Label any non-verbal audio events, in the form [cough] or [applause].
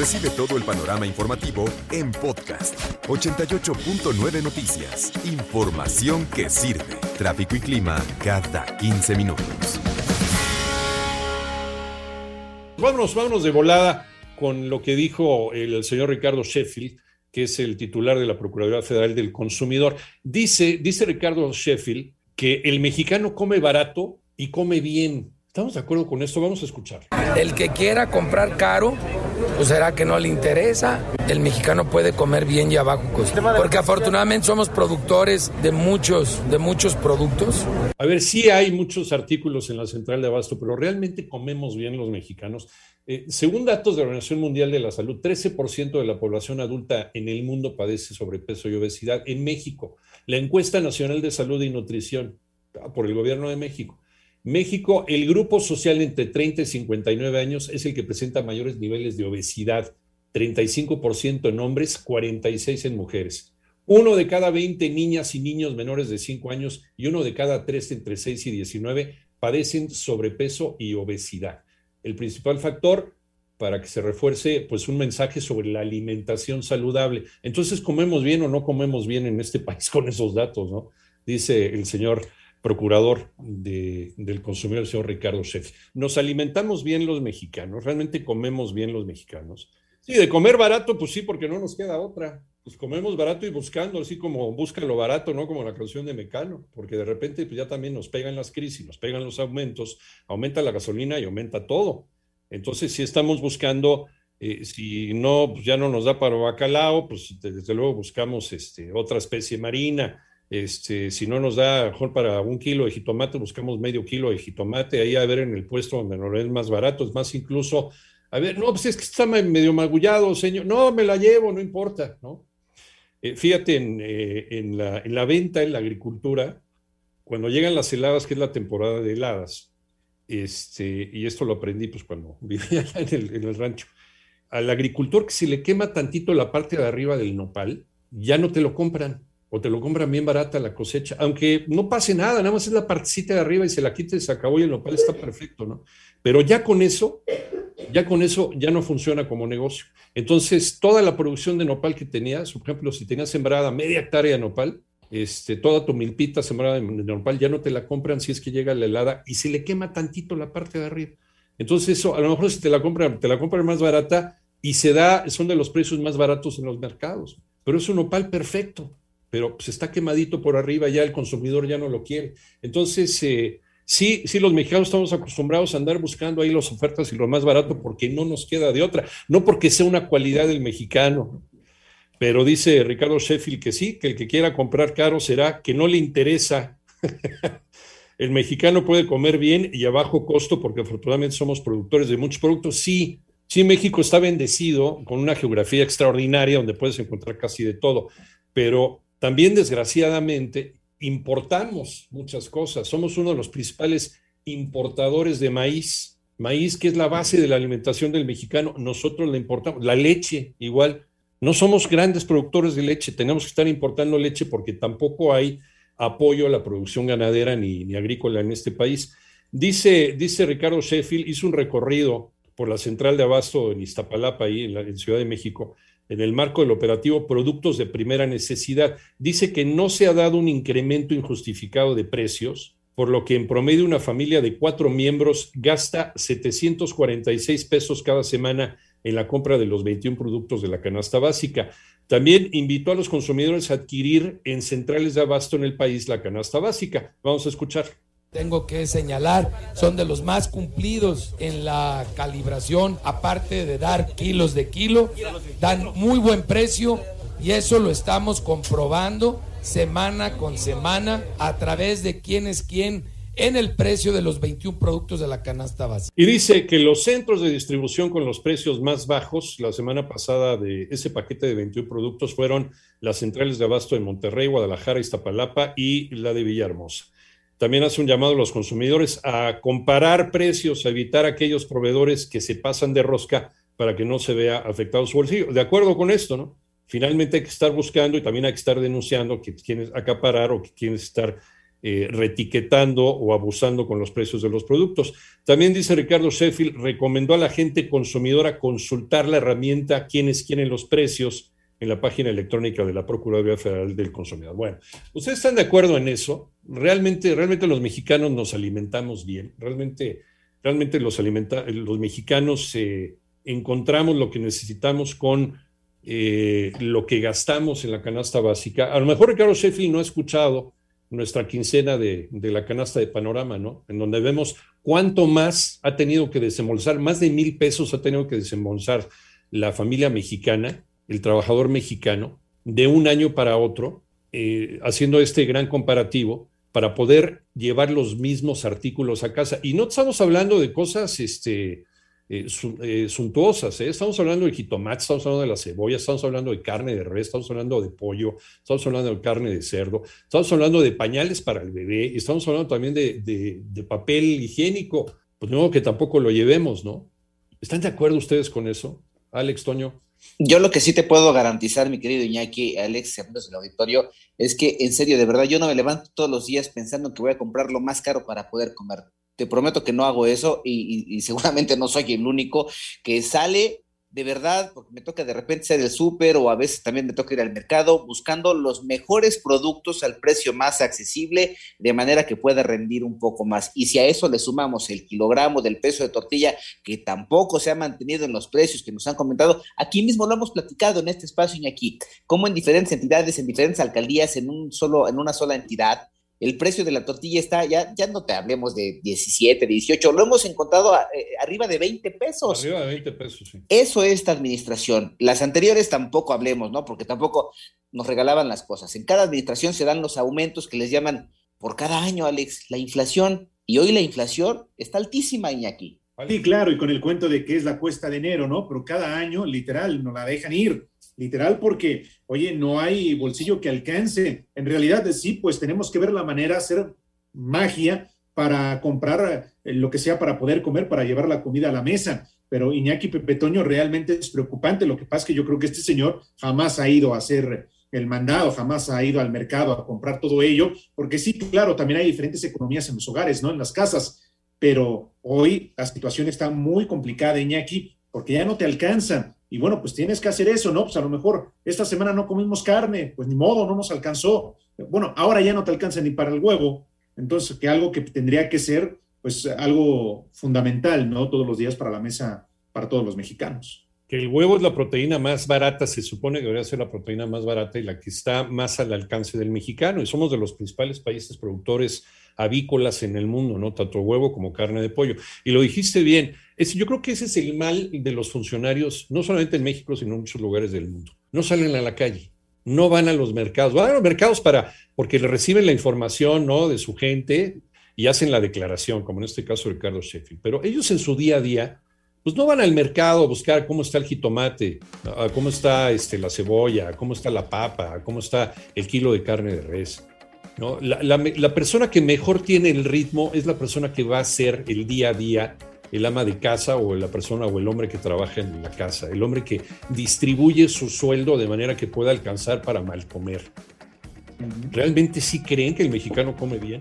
Recibe todo el panorama informativo en podcast 88.9 Noticias. Información que sirve. Tráfico y clima cada 15 minutos. Vámonos, vámonos de volada con lo que dijo el señor Ricardo Sheffield, que es el titular de la Procuraduría Federal del Consumidor. Dice, dice Ricardo Sheffield que el mexicano come barato y come bien. ¿Estamos de acuerdo con esto? Vamos a escuchar. El que quiera comprar caro, pues será que no le interesa. El mexicano puede comer bien y a bajo costo. Porque afortunadamente somos productores de muchos, de muchos productos. A ver, sí hay muchos artículos en la central de abasto, pero realmente comemos bien los mexicanos. Eh, según datos de la Organización Mundial de la Salud, 13% de la población adulta en el mundo padece sobrepeso y obesidad. En México, la encuesta nacional de salud y nutrición ah, por el gobierno de México México, el grupo social entre 30 y 59 años es el que presenta mayores niveles de obesidad, 35% en hombres, 46 en mujeres. Uno de cada 20 niñas y niños menores de 5 años y uno de cada 3 entre 6 y 19 padecen sobrepeso y obesidad. El principal factor para que se refuerce pues un mensaje sobre la alimentación saludable. Entonces, ¿comemos bien o no comemos bien en este país con esos datos, no? Dice el señor procurador del consumidor, el señor Ricardo Sheff. Nos alimentamos bien los mexicanos, realmente comemos bien los mexicanos. Sí, de comer barato, pues sí, porque no nos queda otra. Pues comemos barato y buscando, así como busca lo barato, ¿no? Como la canción de Mecano, porque de repente pues ya también nos pegan las crisis, nos pegan los aumentos, aumenta la gasolina y aumenta todo. Entonces, si estamos buscando, eh, si no, pues ya no nos da para bacalao, pues desde luego buscamos este, otra especie marina este, si no nos da, mejor para un kilo de jitomate, buscamos medio kilo de jitomate, ahí a ver en el puesto donde nos es más barato, es más incluso, a ver, no, pues es que está medio magullado, señor, no, me la llevo, no importa, ¿no? Eh, fíjate, eh, en, la, en, la, venta, en la agricultura, cuando llegan las heladas, que es la temporada de heladas, este, y esto lo aprendí pues cuando [laughs] vivía en el, en el rancho, al agricultor que si le quema tantito la parte de arriba del nopal, ya no te lo compran o te lo compran bien barata la cosecha, aunque no pase nada, nada más es la partecita de arriba y se la quita y se acabó y el nopal está perfecto, ¿no? Pero ya con eso, ya con eso ya no funciona como negocio. Entonces, toda la producción de nopal que tenías, por ejemplo, si tenías sembrada media hectárea de nopal, este, toda tu milpita sembrada de nopal ya no te la compran si es que llega la helada y se le quema tantito la parte de arriba. Entonces, eso, a lo mejor si te la compran, te la compran más barata y se da, son de los precios más baratos en los mercados, pero es un nopal perfecto pero pues está quemadito por arriba, ya el consumidor ya no lo quiere. Entonces, eh, sí, sí, los mexicanos estamos acostumbrados a andar buscando ahí las ofertas y lo más barato porque no nos queda de otra, no porque sea una cualidad del mexicano. Pero dice Ricardo Sheffield que sí, que el que quiera comprar caro será que no le interesa. [laughs] el mexicano puede comer bien y a bajo costo porque afortunadamente somos productores de muchos productos. Sí, sí, México está bendecido con una geografía extraordinaria donde puedes encontrar casi de todo, pero también, desgraciadamente, importamos muchas cosas. Somos uno de los principales importadores de maíz. Maíz, que es la base de la alimentación del mexicano, nosotros la importamos. La leche, igual. No somos grandes productores de leche, tenemos que estar importando leche porque tampoco hay apoyo a la producción ganadera ni, agrícola en este país. Dice, dice Ricardo Sheffield, hizo un recorrido por la central de abasto en Iztapalapa, ahí en, la, en Ciudad de México, en el marco del operativo Productos de Primera Necesidad. Dice que no se ha dado un incremento injustificado de precios, por lo que en promedio una familia de cuatro miembros gasta 746 pesos cada semana en la compra de los 21 productos de la canasta básica. También invitó a los consumidores a adquirir en centrales de abasto en el país la canasta básica. Vamos a escuchar tengo que señalar, son de los más cumplidos en la calibración, aparte de dar kilos de kilo, dan muy buen precio y eso lo estamos comprobando semana con semana a través de quién es quién en el precio de los 21 productos de la canasta básica. Y dice que los centros de distribución con los precios más bajos, la semana pasada de ese paquete de 21 productos fueron las centrales de abasto de Monterrey, Guadalajara, Iztapalapa y la de Villahermosa. También hace un llamado a los consumidores a comparar precios, a evitar aquellos proveedores que se pasan de rosca para que no se vea afectado su bolsillo. De acuerdo con esto, ¿no? Finalmente hay que estar buscando y también hay que estar denunciando que quienes acaparar o que quieren estar eh, retiquetando o abusando con los precios de los productos. También dice Ricardo Sheffield, recomendó a la gente consumidora consultar la herramienta quienes quieren los precios en la página electrónica de la Procuraduría Federal del Consumidor. Bueno, ¿ustedes están de acuerdo en eso? Realmente, realmente los mexicanos nos alimentamos bien, realmente, realmente los, mexicanos eh, encontramos lo que necesitamos con eh, lo que gastamos en la canasta básica. A lo mejor Ricardo Sheffield no ha escuchado nuestra quincena de, de, la canasta de panorama, ¿no? En donde vemos cuánto más ha tenido que desembolsar, más de mil pesos ha tenido que desembolsar la familia mexicana el trabajador mexicano de un año para otro, eh, haciendo este gran comparativo para poder llevar los mismos artículos a casa. Y no estamos hablando de cosas este, eh, eh, suntuosas, estamos hablando de jitomate, estamos hablando de la cebolla, estamos hablando de carne de res, estamos hablando de pollo, estamos hablando de carne de cerdo, estamos hablando de pañales para el bebé, estamos hablando también de, de papel higiénico, pues no que tampoco lo llevemos, ¿no? ¿Están de acuerdo ustedes con eso? Alex, Toño. Yo lo que sí te puedo garantizar, mi querido Iñaki, Alex, amigos del auditorio, es que en serio, de verdad, yo no me levanto todos los días pensando que voy a comprar lo más caro para poder comer. Te prometo que no hago eso y, y seguramente no soy el único que sale de verdad, porque me toca de repente ser el súper o a veces también me toca ir al mercado buscando los mejores productos al precio más accesible, de manera que pueda rendir un poco más. Y si a eso le sumamos el kilogramo del peso de tortilla, que tampoco se ha mantenido en los precios que nos han comentado, aquí mismo lo hemos platicado en este espacio y aquí, como en diferentes entidades, en diferentes alcaldías, en un solo, en una sola entidad, el precio de la tortilla está, ya, ya no te hablemos de 17, 18, lo hemos encontrado eh, arriba de 20 pesos. Arriba de 20 pesos, sí. Eso es esta administración. Las anteriores tampoco hablemos, ¿no? Porque tampoco nos regalaban las cosas. En cada administración se dan los aumentos que les llaman por cada año, Alex, la inflación. Y hoy la inflación está altísima, Iñaki. Sí, claro, y con el cuento de que es la cuesta de enero, ¿no? Pero cada año, literal, nos la dejan ir literal, porque, oye, no hay bolsillo que alcance. En realidad, sí, pues tenemos que ver la manera, hacer magia para comprar eh, lo que sea para poder comer, para llevar la comida a la mesa. Pero Iñaki Pepetoño realmente es preocupante. Lo que pasa es que yo creo que este señor jamás ha ido a hacer el mandado, jamás ha ido al mercado a comprar todo ello, porque sí, claro, también hay diferentes economías en los hogares, ¿no? En las casas, pero hoy la situación está muy complicada, Iñaki, porque ya no te alcanzan. Y bueno, pues tienes que hacer eso, ¿no? Pues a lo mejor esta semana no comimos carne, pues ni modo, no nos alcanzó. Bueno, ahora ya no te alcanza ni para el huevo. Entonces, que algo que tendría que ser, pues algo fundamental, ¿no? Todos los días para la mesa, para todos los mexicanos. Que el huevo es la proteína más barata, se supone que debería ser la proteína más barata y la que está más al alcance del mexicano. Y somos de los principales países productores avícolas en el mundo, ¿no? Tanto huevo como carne de pollo. Y lo dijiste bien, es, yo creo que ese es el mal de los funcionarios, no solamente en México, sino en muchos lugares del mundo. No salen a la calle, no van a los mercados, van a los mercados para, porque le reciben la información, ¿no? De su gente y hacen la declaración, como en este caso Ricardo Sheffield. Pero ellos en su día a día, pues no van al mercado a buscar cómo está el jitomate, cómo está este, la cebolla, cómo está la papa, cómo está el kilo de carne de res. La, persona que mejor tiene el ritmo es la persona que va a ser el día a día el ama de casa o la persona o el hombre que trabaja en la casa, el hombre que distribuye su sueldo de manera que pueda alcanzar para mal comer. ¿Realmente sí creen que el mexicano come bien?